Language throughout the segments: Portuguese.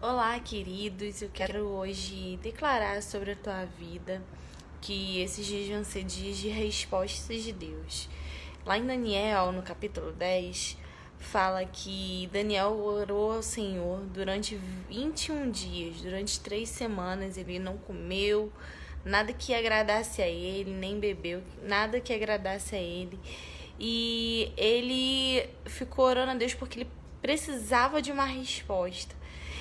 Olá, queridos. Eu quero hoje declarar sobre a tua vida que esses dias vão ser dias de respostas de Deus. Lá em Daniel, no capítulo 10, fala que Daniel orou ao Senhor durante 21 dias, durante três semanas. Ele não comeu nada que agradasse a ele, nem bebeu nada que agradasse a ele. E ele ficou orando a Deus porque ele precisava de uma resposta.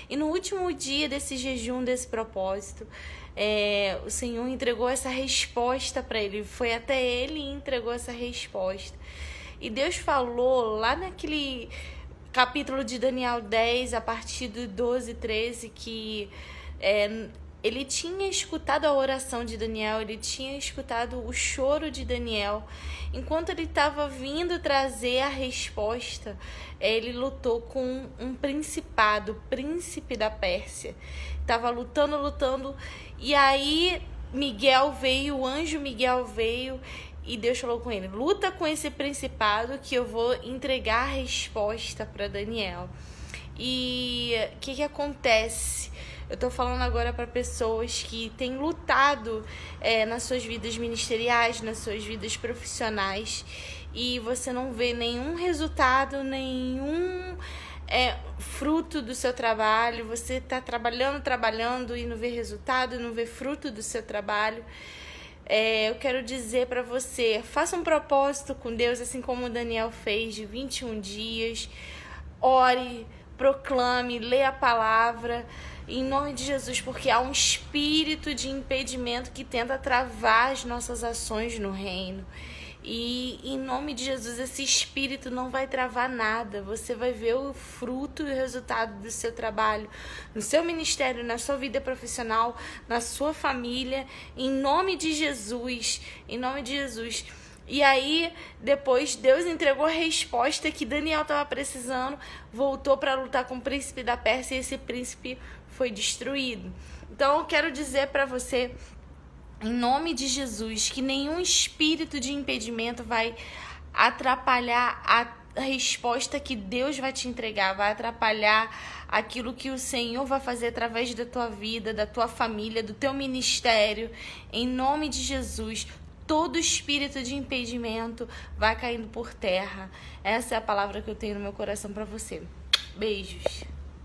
E no último dia desse jejum, desse propósito, é, o Senhor entregou essa resposta para ele. Foi até ele e entregou essa resposta. E Deus falou lá naquele capítulo de Daniel 10, a partir do 12, 13, que é, ele tinha escutado a oração de Daniel, ele tinha escutado o choro de Daniel. Enquanto ele estava vindo trazer a resposta, ele lutou com um principado, príncipe da Pérsia. Estava lutando, lutando, e aí Miguel veio, o anjo Miguel veio e Deus falou com ele: luta com esse principado que eu vou entregar a resposta para Daniel. E o que, que acontece? Eu estou falando agora para pessoas que têm lutado é, nas suas vidas ministeriais, nas suas vidas profissionais, e você não vê nenhum resultado, nenhum é, fruto do seu trabalho. Você está trabalhando, trabalhando e não vê resultado, não vê fruto do seu trabalho. É, eu quero dizer para você: faça um propósito com Deus, assim como o Daniel fez, de 21 dias. Ore, proclame, lê a palavra em nome de Jesus, porque há um espírito de impedimento que tenta travar as nossas ações no reino. E em nome de Jesus, esse espírito não vai travar nada. Você vai ver o fruto e o resultado do seu trabalho, no seu ministério, na sua vida profissional, na sua família. Em nome de Jesus. Em nome de Jesus. E aí, depois, Deus entregou a resposta que Daniel estava precisando, voltou para lutar com o príncipe da Pérsia e esse príncipe foi destruído. Então, eu quero dizer para você, em nome de Jesus, que nenhum espírito de impedimento vai atrapalhar a resposta que Deus vai te entregar, vai atrapalhar aquilo que o Senhor vai fazer através da tua vida, da tua família, do teu ministério. Em nome de Jesus, todo espírito de impedimento vai caindo por terra. Essa é a palavra que eu tenho no meu coração para você. Beijos.